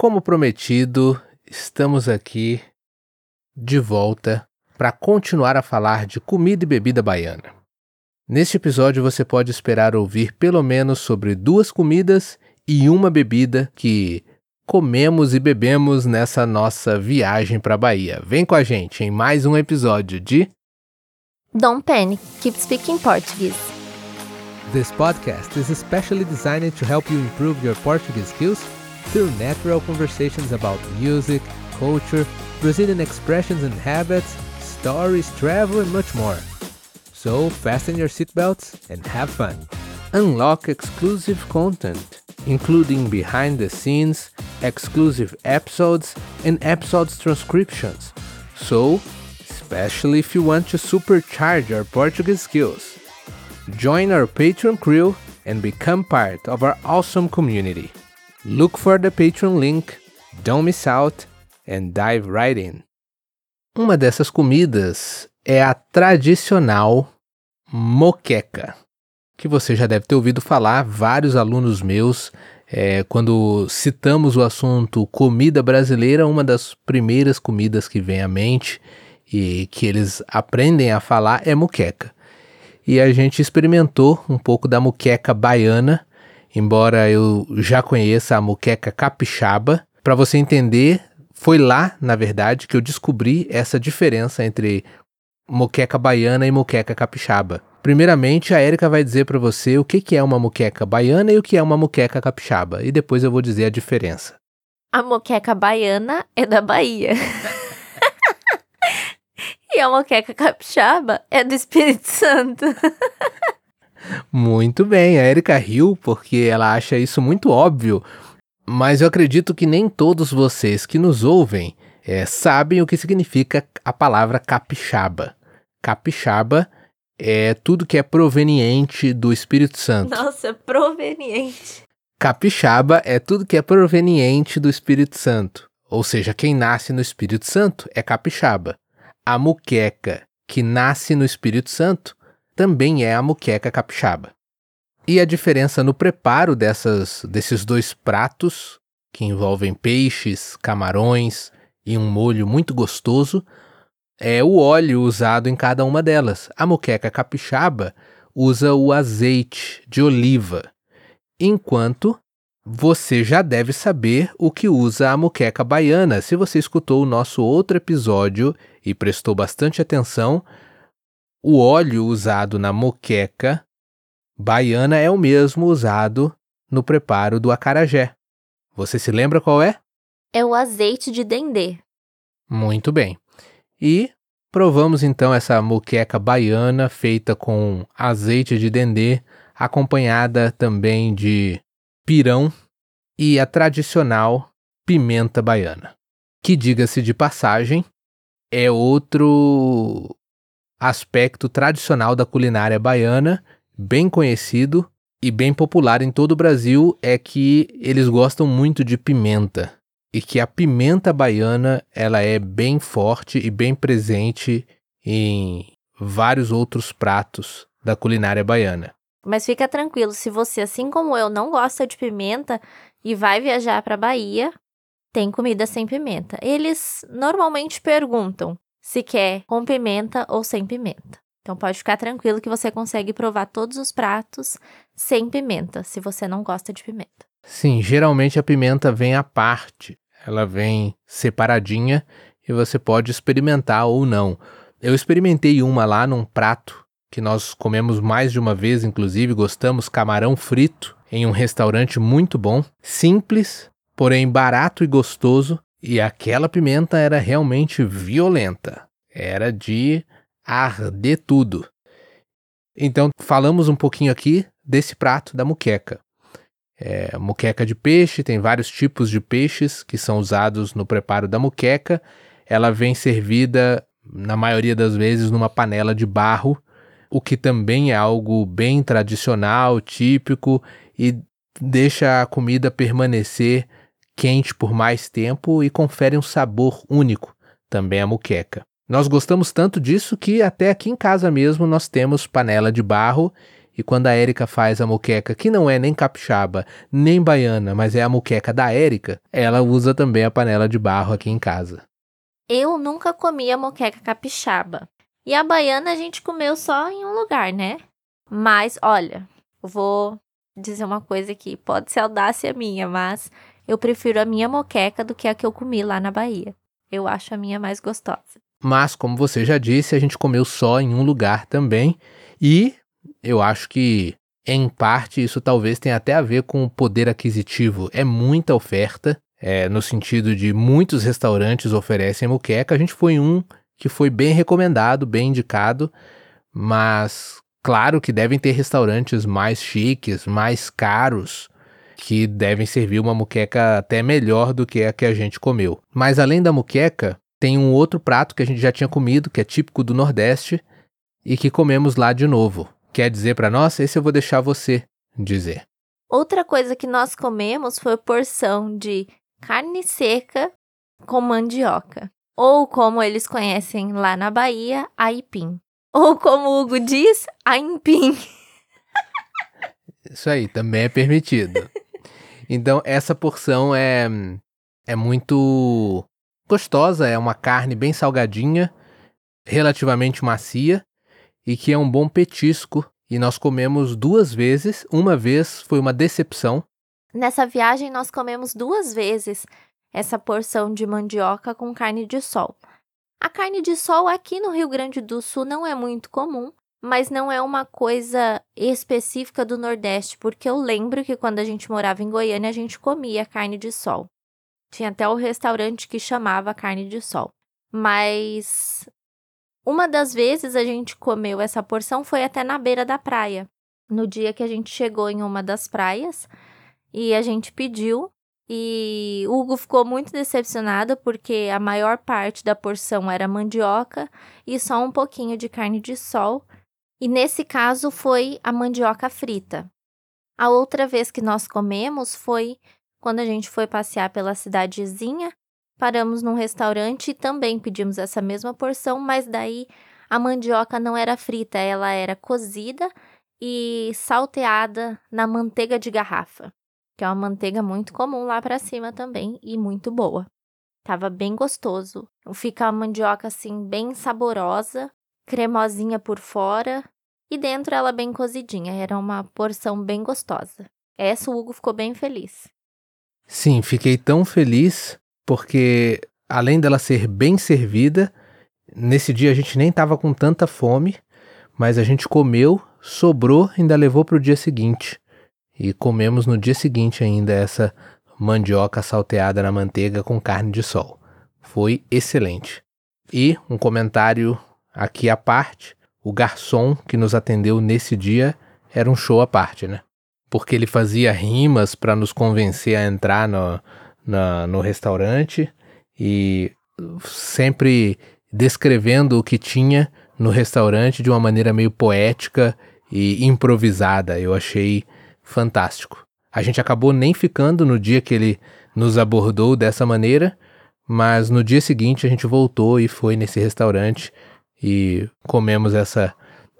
Como prometido, estamos aqui de volta para continuar a falar de comida e bebida baiana. Neste episódio você pode esperar ouvir pelo menos sobre duas comidas e uma bebida que comemos e bebemos nessa nossa viagem para a Bahia. Vem com a gente em mais um episódio de Don't panic, keep speaking Portuguese. This podcast is especially designed to help you improve your Portuguese skills through natural conversations about music, culture, Brazilian expressions and habits, stories, travel, and much more. So fasten your seatbelts and have fun. Unlock exclusive content, including behind the scenes, exclusive episodes, and episodes transcriptions. So, especially if you want to supercharge your Portuguese skills. Join our Patreon crew and become part of our awesome community. Look for the Patreon link, don't miss out, and dive right in. Uma dessas comidas é a tradicional moqueca, que você já deve ter ouvido falar, vários alunos meus, é, quando citamos o assunto comida brasileira, uma das primeiras comidas que vem à mente e que eles aprendem a falar é muqueca. E a gente experimentou um pouco da muqueca baiana, embora eu já conheça a muqueca capixaba. Para você entender, foi lá, na verdade, que eu descobri essa diferença entre moqueca baiana e moqueca capixaba. Primeiramente, a Érica vai dizer para você o que, que é uma moqueca baiana e o que é uma moqueca capixaba, e depois eu vou dizer a diferença. A moqueca baiana é da Bahia. e a moqueca capixaba é do Espírito Santo. muito bem, a Érica riu porque ela acha isso muito óbvio, mas eu acredito que nem todos vocês que nos ouvem é, sabem o que significa a palavra capixaba. Capixaba é tudo que é proveniente do Espírito Santo. Nossa, proveniente. Capixaba é tudo que é proveniente do Espírito Santo. Ou seja, quem nasce no Espírito Santo é capixaba. A muqueca que nasce no Espírito Santo também é a muqueca capixaba. E a diferença no preparo dessas, desses dois pratos, que envolvem peixes, camarões e um molho muito gostoso, é o óleo usado em cada uma delas. A moqueca capixaba usa o azeite de oliva, enquanto você já deve saber o que usa a moqueca baiana. Se você escutou o nosso outro episódio e prestou bastante atenção, o óleo usado na moqueca baiana é o mesmo usado no preparo do acarajé. Você se lembra qual é? É o azeite de dendê. Muito bem. E provamos então essa moqueca baiana feita com azeite de dendê, acompanhada também de pirão e a tradicional pimenta baiana, que diga-se de passagem, é outro aspecto tradicional da culinária baiana, bem conhecido e bem popular em todo o Brasil, é que eles gostam muito de pimenta e que a pimenta baiana ela é bem forte e bem presente em vários outros pratos da culinária baiana. Mas fica tranquilo, se você, assim como eu, não gosta de pimenta e vai viajar para Bahia, tem comida sem pimenta. Eles normalmente perguntam se quer com pimenta ou sem pimenta. Então pode ficar tranquilo que você consegue provar todos os pratos sem pimenta, se você não gosta de pimenta. Sim, geralmente a pimenta vem à parte, ela vem separadinha e você pode experimentar ou não. Eu experimentei uma lá num prato que nós comemos mais de uma vez, inclusive gostamos camarão frito em um restaurante muito bom, simples, porém barato e gostoso, e aquela pimenta era realmente violenta. Era de arder tudo. Então, falamos um pouquinho aqui desse prato da muqueca. É, muqueca de peixe, tem vários tipos de peixes que são usados no preparo da muqueca. Ela vem servida, na maioria das vezes, numa panela de barro, o que também é algo bem tradicional, típico e deixa a comida permanecer quente por mais tempo e confere um sabor único também a muqueca. Nós gostamos tanto disso que até aqui em casa mesmo nós temos panela de barro E quando a Érica faz a moqueca, que não é nem capixaba, nem baiana, mas é a moqueca da Érica, ela usa também a panela de barro aqui em casa. Eu nunca comi a moqueca capixaba. E a baiana a gente comeu só em um lugar, né? Mas, olha, vou dizer uma coisa aqui, pode ser audácia minha, mas eu prefiro a minha moqueca do que a que eu comi lá na Bahia. Eu acho a minha mais gostosa. Mas, como você já disse, a gente comeu só em um lugar também. E eu acho que, em parte, isso talvez tenha até a ver com o poder aquisitivo. É muita oferta, é, no sentido de muitos restaurantes oferecem moqueca. A gente foi um que foi bem recomendado, bem indicado, mas claro que devem ter restaurantes mais chiques, mais caros, que devem servir uma muqueca até melhor do que a que a gente comeu. Mas além da muqueca, tem um outro prato que a gente já tinha comido, que é típico do Nordeste e que comemos lá de novo. Quer dizer para nós? Esse eu vou deixar você dizer. Outra coisa que nós comemos foi porção de carne seca com mandioca. Ou como eles conhecem lá na Bahia, aipim. Ou como o Hugo diz, aimpim. Isso aí, também é permitido. Então, essa porção é, é muito gostosa, é uma carne bem salgadinha, relativamente macia e que é um bom petisco. E nós comemos duas vezes. Uma vez foi uma decepção. Nessa viagem, nós comemos duas vezes essa porção de mandioca com carne de sol. A carne de sol aqui no Rio Grande do Sul não é muito comum, mas não é uma coisa específica do Nordeste, porque eu lembro que quando a gente morava em Goiânia, a gente comia carne de sol. Tinha até o restaurante que chamava carne de sol. Mas uma das vezes a gente comeu essa porção foi até na beira da praia. No dia que a gente chegou em uma das praias e a gente pediu e Hugo ficou muito decepcionado porque a maior parte da porção era mandioca e só um pouquinho de carne de sol. E nesse caso foi a mandioca frita. A outra vez que nós comemos foi quando a gente foi passear pela cidadezinha, paramos num restaurante e também pedimos essa mesma porção, mas daí a mandioca não era frita, ela era cozida e salteada na manteiga de garrafa, que é uma manteiga muito comum lá para cima também e muito boa. Tava bem gostoso. Fica a mandioca assim bem saborosa, cremosinha por fora e dentro ela bem cozidinha. Era uma porção bem gostosa. Essa o Hugo ficou bem feliz. Sim, fiquei tão feliz porque além dela ser bem servida, nesse dia a gente nem estava com tanta fome, mas a gente comeu, sobrou, ainda levou para o dia seguinte. E comemos no dia seguinte ainda essa mandioca salteada na manteiga com carne de sol. Foi excelente. E um comentário aqui à parte: o garçom que nos atendeu nesse dia era um show à parte, né? porque ele fazia rimas para nos convencer a entrar no, na, no restaurante e sempre descrevendo o que tinha no restaurante de uma maneira meio poética e improvisada. Eu achei fantástico. A gente acabou nem ficando no dia que ele nos abordou dessa maneira, mas no dia seguinte a gente voltou e foi nesse restaurante e comemos essa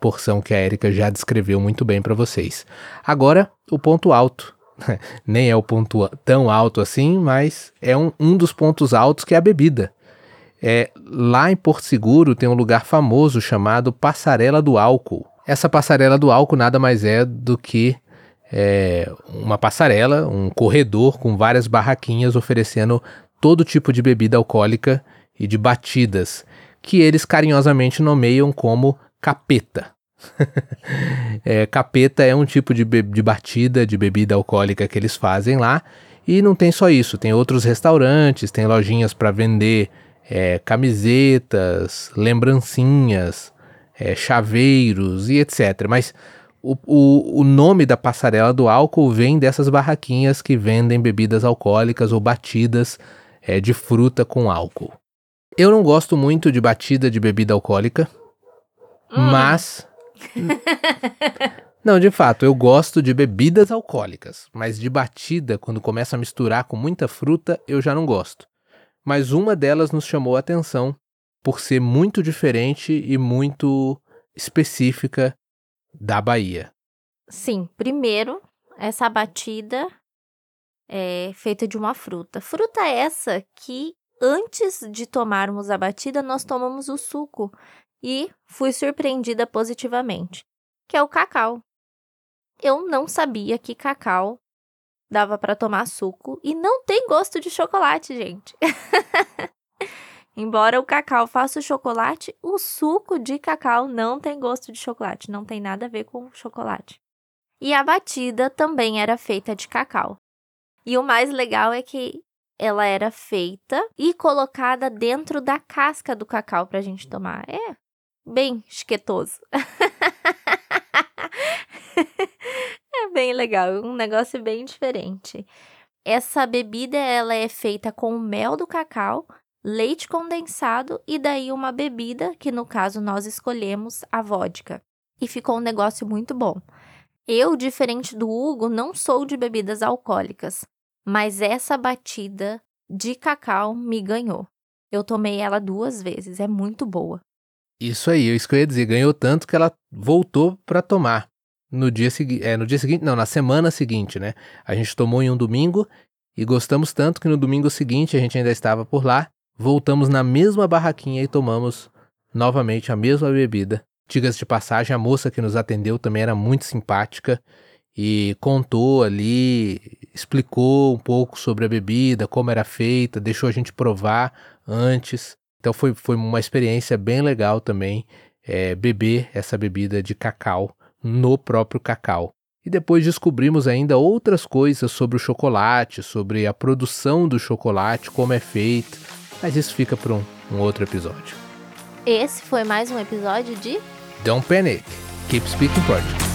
porção que a Erika já descreveu muito bem para vocês. Agora, o ponto alto. Nem é o ponto tão alto assim, mas é um, um dos pontos altos que é a bebida. É, lá em Porto Seguro tem um lugar famoso chamado Passarela do Álcool. Essa passarela do álcool nada mais é do que é, uma passarela, um corredor com várias barraquinhas oferecendo todo tipo de bebida alcoólica e de batidas, que eles carinhosamente nomeiam como capeta. é, capeta é um tipo de, de batida de bebida alcoólica que eles fazem lá. E não tem só isso, tem outros restaurantes, tem lojinhas para vender é, camisetas, lembrancinhas, é, chaveiros e etc. Mas o, o, o nome da passarela do álcool vem dessas barraquinhas que vendem bebidas alcoólicas ou batidas é, de fruta com álcool. Eu não gosto muito de batida de bebida alcoólica, hum. mas Não, de fato, eu gosto de bebidas alcoólicas, mas de batida, quando começa a misturar com muita fruta, eu já não gosto. Mas uma delas nos chamou a atenção por ser muito diferente e muito específica da Bahia. Sim, primeiro, essa batida é feita de uma fruta. Fruta essa que antes de tomarmos a batida, nós tomamos o suco e fui surpreendida positivamente, que é o cacau. Eu não sabia que cacau dava para tomar suco e não tem gosto de chocolate, gente. Embora o cacau faça o chocolate, o suco de cacau não tem gosto de chocolate, não tem nada a ver com chocolate. E a batida também era feita de cacau. E o mais legal é que ela era feita e colocada dentro da casca do cacau para a gente tomar. É bem esquetoso. é bem legal, um negócio bem diferente. Essa bebida ela é feita com o mel do cacau, leite condensado e daí uma bebida que no caso nós escolhemos a vodka. E ficou um negócio muito bom. Eu, diferente do Hugo, não sou de bebidas alcoólicas, mas essa batida de cacau me ganhou. Eu tomei ela duas vezes, é muito boa. Isso aí, isso que eu ia dizer, ganhou tanto que ela voltou para tomar. No dia é, no dia seguinte, não, na semana seguinte, né? A gente tomou em um domingo e gostamos tanto que no domingo seguinte a gente ainda estava por lá, voltamos na mesma barraquinha e tomamos novamente a mesma bebida. Diga-se de passagem, a moça que nos atendeu também era muito simpática e contou ali, explicou um pouco sobre a bebida, como era feita, deixou a gente provar antes. Então foi, foi uma experiência bem legal também é, beber essa bebida de cacau no próprio cacau. E depois descobrimos ainda outras coisas sobre o chocolate, sobre a produção do chocolate, como é feito. Mas isso fica para um, um outro episódio. Esse foi mais um episódio de Don't Panic, Keep Speaking Portuguese.